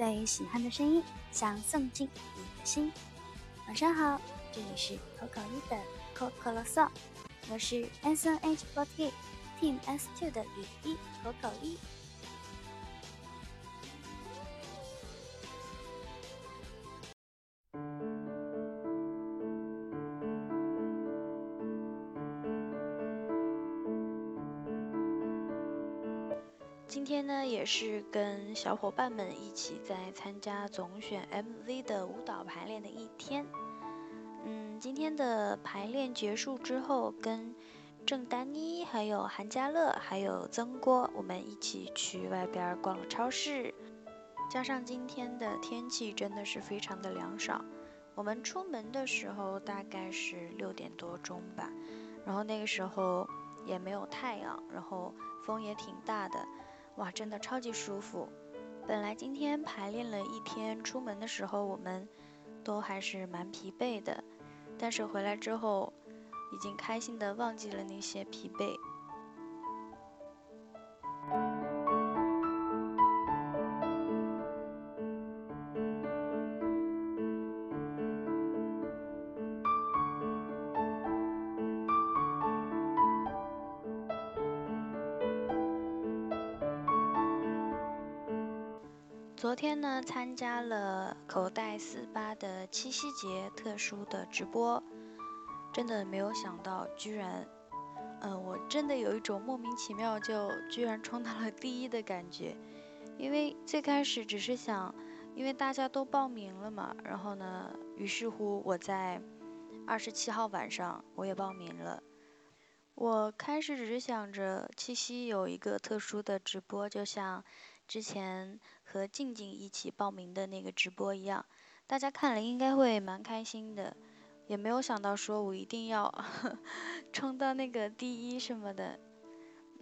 最喜欢的声音，想送进你的心。晚上好，这里是口口一的口口啰嗦，我是 S N H forty Team S two 的雨一口口一。今天呢，也是跟小伙伴们一起在参加总选 MV 的舞蹈排练的一天。嗯，今天的排练结束之后，跟郑丹妮、还有韩佳乐、还有曾郭，我们一起去外边逛了超市。加上今天的天气真的是非常的凉爽，我们出门的时候大概是六点多钟吧，然后那个时候也没有太阳，然后风也挺大的。哇，真的超级舒服。本来今天排练了一天，出门的时候我们都还是蛮疲惫的，但是回来之后，已经开心的忘记了那些疲惫。昨天呢，参加了口袋四八的七夕节特殊的直播，真的没有想到，居然，嗯，我真的有一种莫名其妙就居然冲到了第一的感觉。因为最开始只是想，因为大家都报名了嘛，然后呢，于是乎我在二十七号晚上我也报名了。我开始只是想着七夕有一个特殊的直播，就像。之前和静静一起报名的那个直播一样，大家看了应该会蛮开心的，也没有想到说我一定要 冲到那个第一什么的，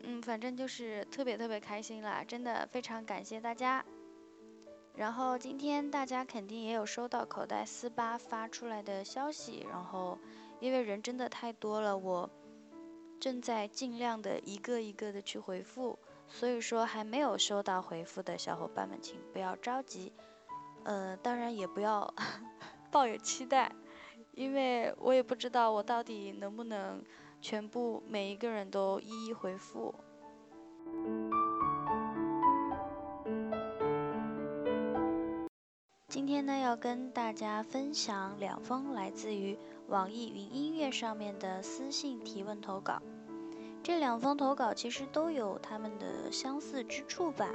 嗯，反正就是特别特别开心啦，真的非常感谢大家。然后今天大家肯定也有收到口袋四八发出来的消息，然后因为人真的太多了，我正在尽量的一个一个的去回复。所以说还没有收到回复的小伙伴们，请不要着急，呃，当然也不要 抱有期待，因为我也不知道我到底能不能全部每一个人都一一回复。今天呢，要跟大家分享两封来自于网易云音乐上面的私信提问投稿。这两封投稿其实都有他们的相似之处吧。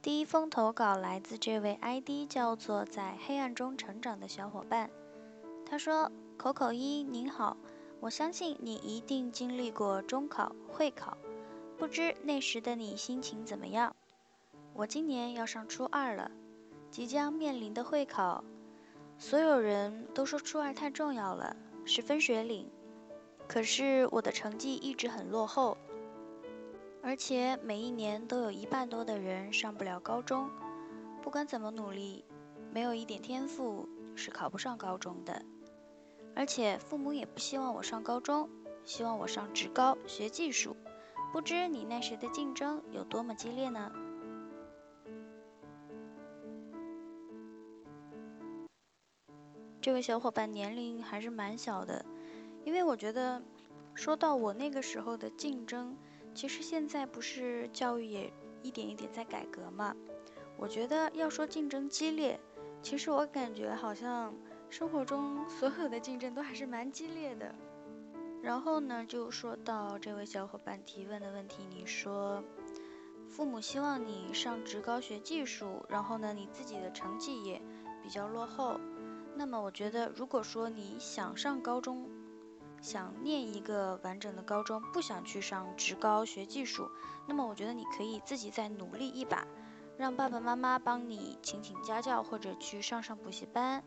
第一封投稿来自这位 ID 叫做“在黑暗中成长”的小伙伴，他说：“口口一您好，我相信你一定经历过中考、会考，不知那时的你心情怎么样？我今年要上初二了，即将面临的会考，所有人都说初二太重要了，是分水岭。”可是我的成绩一直很落后，而且每一年都有一半多的人上不了高中。不管怎么努力，没有一点天赋是考不上高中的。而且父母也不希望我上高中，希望我上职高学技术。不知你那时的竞争有多么激烈呢？这位小伙伴年龄还是蛮小的。因为我觉得，说到我那个时候的竞争，其实现在不是教育也一点一点在改革嘛。我觉得要说竞争激烈，其实我感觉好像生活中所有的竞争都还是蛮激烈的。然后呢，就说到这位小伙伴提问的问题，你说父母希望你上职高学技术，然后呢，你自己的成绩也比较落后。那么我觉得，如果说你想上高中，想念一个完整的高中，不想去上职高学技术，那么我觉得你可以自己再努力一把，让爸爸妈妈帮你请请家教，或者去上上补习班，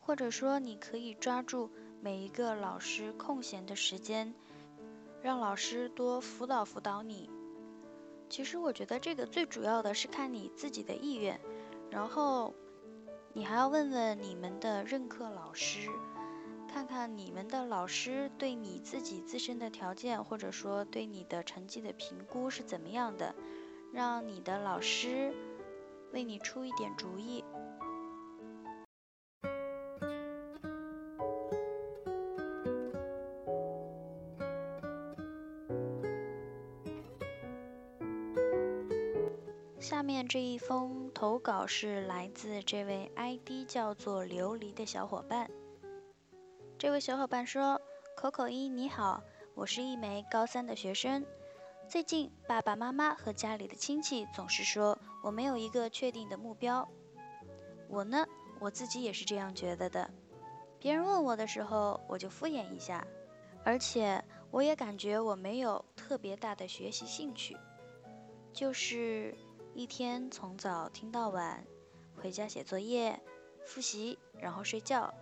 或者说你可以抓住每一个老师空闲的时间，让老师多辅导辅导你。其实我觉得这个最主要的是看你自己的意愿，然后你还要问问你们的任课老师。看看你们的老师对你自己自身的条件，或者说对你的成绩的评估是怎么样的，让你的老师为你出一点主意。下面这一封投稿是来自这位 ID 叫做琉璃的小伙伴。这位小伙伴说：“口口一你好，我是一枚高三的学生。最近爸爸妈妈和家里的亲戚总是说我没有一个确定的目标。我呢，我自己也是这样觉得的。别人问我的时候，我就敷衍一下，而且我也感觉我没有特别大的学习兴趣，就是一天从早听到晚，回家写作业、复习，然后睡觉。”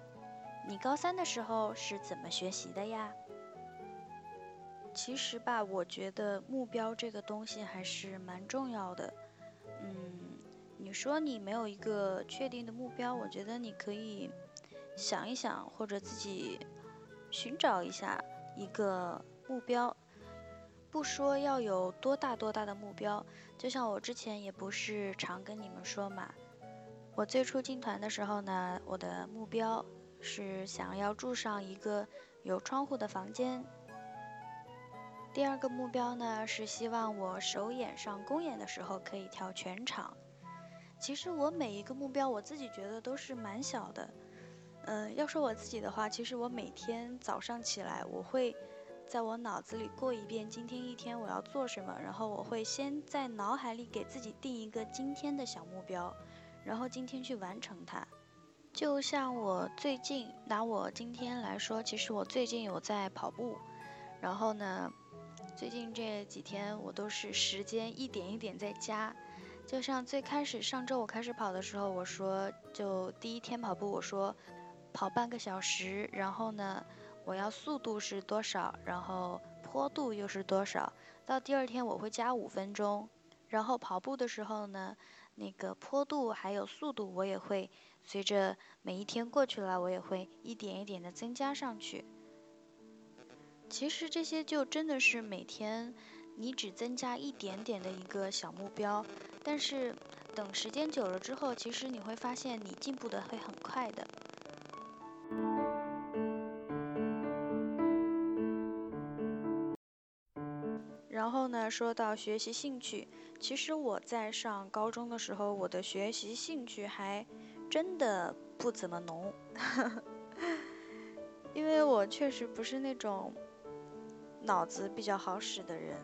你高三的时候是怎么学习的呀？其实吧，我觉得目标这个东西还是蛮重要的。嗯，你说你没有一个确定的目标，我觉得你可以想一想，或者自己寻找一下一个目标。不说要有多大多大的目标，就像我之前也不是常跟你们说嘛，我最初进团的时候呢，我的目标。是想要住上一个有窗户的房间。第二个目标呢，是希望我首演上公演的时候可以跳全场。其实我每一个目标，我自己觉得都是蛮小的。嗯，要说我自己的话，其实我每天早上起来，我会在我脑子里过一遍今天一天我要做什么，然后我会先在脑海里给自己定一个今天的小目标，然后今天去完成它。就像我最近拿我今天来说，其实我最近有在跑步，然后呢，最近这几天我都是时间一点一点在加。就像最开始上周我开始跑的时候，我说就第一天跑步，我说跑半个小时，然后呢，我要速度是多少，然后坡度又是多少。到第二天我会加五分钟，然后跑步的时候呢，那个坡度还有速度我也会。随着每一天过去了，我也会一点一点的增加上去。其实这些就真的是每天你只增加一点点的一个小目标，但是等时间久了之后，其实你会发现你进步的会很快的。然后呢，说到学习兴趣，其实我在上高中的时候，我的学习兴趣还。真的不怎么浓，因为我确实不是那种脑子比较好使的人。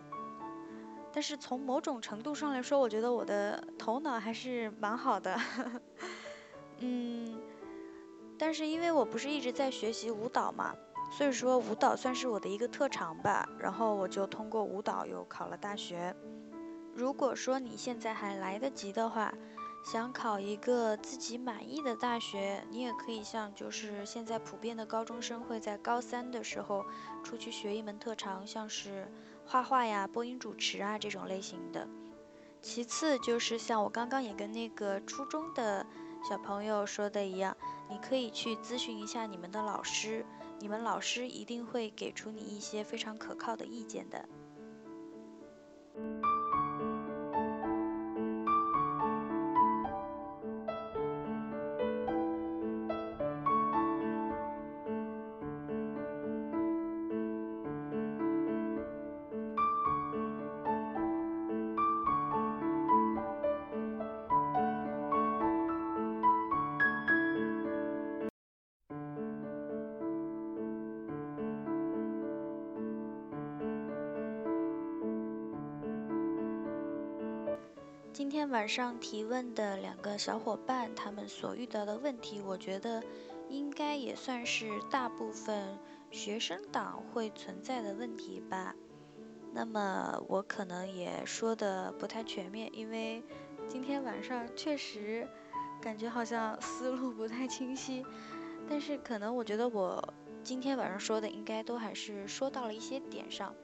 但是从某种程度上来说，我觉得我的头脑还是蛮好的。嗯，但是因为我不是一直在学习舞蹈嘛，所以说舞蹈算是我的一个特长吧。然后我就通过舞蹈又考了大学。如果说你现在还来得及的话，想考一个自己满意的大学，你也可以像就是现在普遍的高中生会在高三的时候出去学一门特长，像是画画呀、播音主持啊这种类型的。其次就是像我刚刚也跟那个初中的小朋友说的一样，你可以去咨询一下你们的老师，你们老师一定会给出你一些非常可靠的意见的。今天晚上提问的两个小伙伴，他们所遇到的问题，我觉得应该也算是大部分学生党会存在的问题吧。那么我可能也说的不太全面，因为今天晚上确实感觉好像思路不太清晰。但是可能我觉得我今天晚上说的应该都还是说到了一些点上。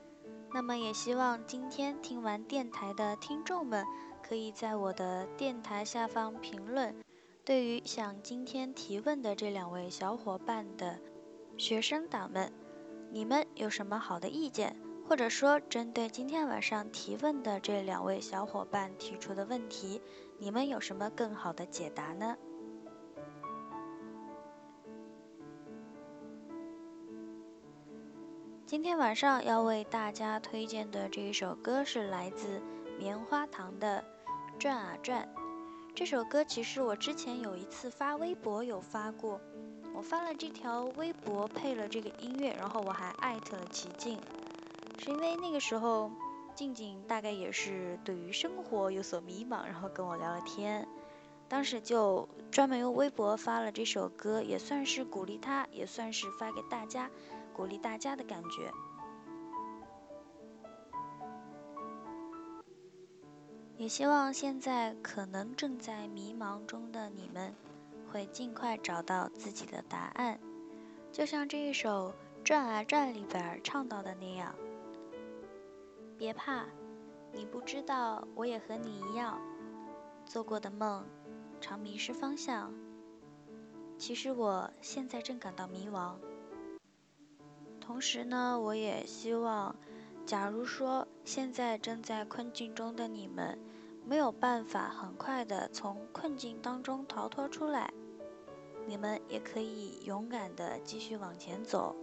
那么也希望今天听完电台的听众们。可以在我的电台下方评论。对于想今天提问的这两位小伙伴的学生党们，你们有什么好的意见，或者说针对今天晚上提问的这两位小伙伴提出的问题，你们有什么更好的解答呢？今天晚上要为大家推荐的这一首歌是来自棉花糖的《转啊转》。这首歌其实我之前有一次发微博有发过，我发了这条微博配了这个音乐，然后我还艾特了齐静，是因为那个时候静静大概也是对于生活有所迷茫，然后跟我聊了天，当时就专门用微博发了这首歌，也算是鼓励他，也算是发给大家。鼓励大家的感觉，也希望现在可能正在迷茫中的你们，会尽快找到自己的答案。就像这一首《转啊转》里边唱到的那样：“别怕，你不知道，我也和你一样，做过的梦，常迷失方向。其实我现在正感到迷茫。”同时呢，我也希望，假如说现在正在困境中的你们没有办法很快的从困境当中逃脱出来，你们也可以勇敢的继续往前走。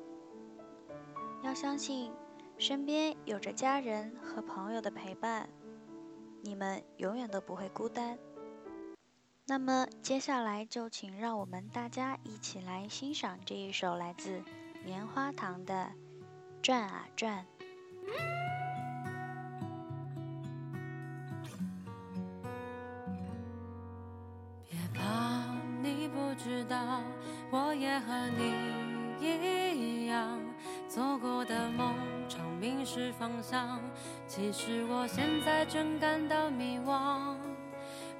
要相信，身边有着家人和朋友的陪伴，你们永远都不会孤单。那么接下来就请让我们大家一起来欣赏这一首来自。棉花糖的转啊转，和你一样，做过的梦常迷失方向。其实我现在正感到迷惘，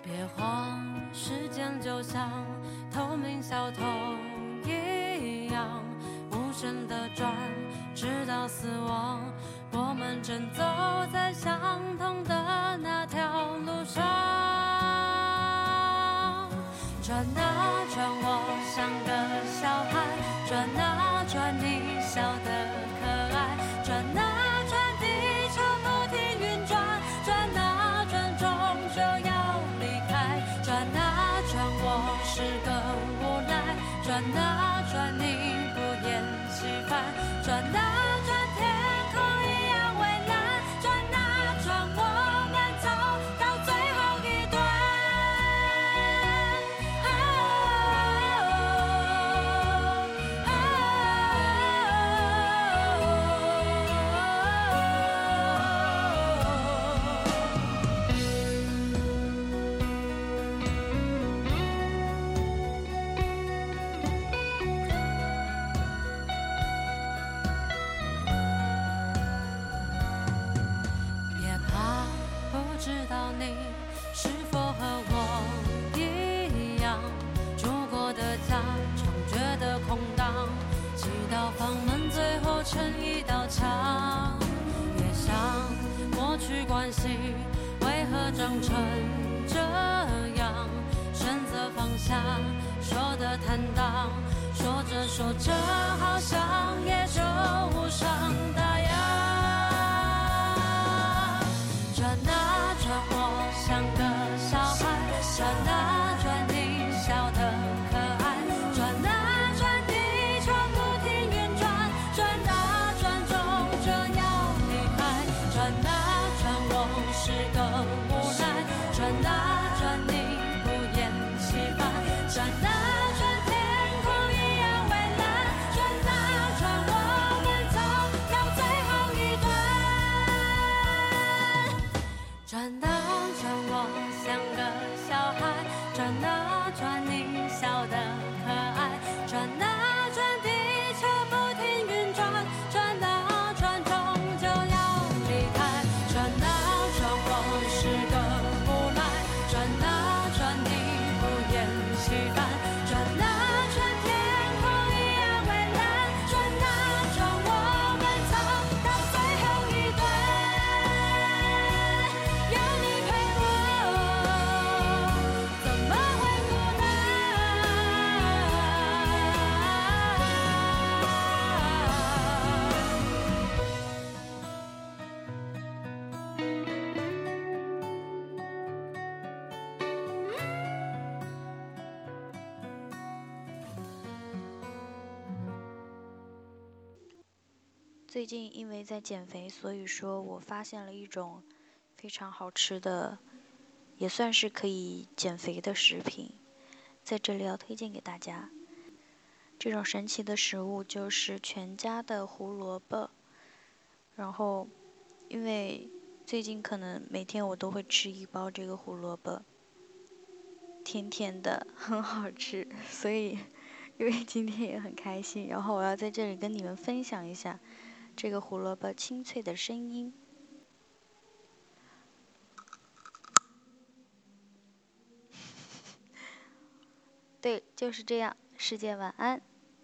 别慌，时间就像透明小偷一样。无声的转，直到死亡。我们正走在相同的那条路上。转啊转，我像个小孩。转啊转，你笑得成一道墙，也想过去关系为何长成这样？选择放下，说的坦荡，说着说着好像也就无伤大雅。最近因为在减肥，所以说我发现了一种非常好吃的，也算是可以减肥的食品，在这里要推荐给大家。这种神奇的食物就是全家的胡萝卜。然后，因为最近可能每天我都会吃一包这个胡萝卜，甜甜的，很好吃，所以 因为今天也很开心，然后我要在这里跟你们分享一下。这个胡萝卜清脆的声音，对，就是这样。世界晚安。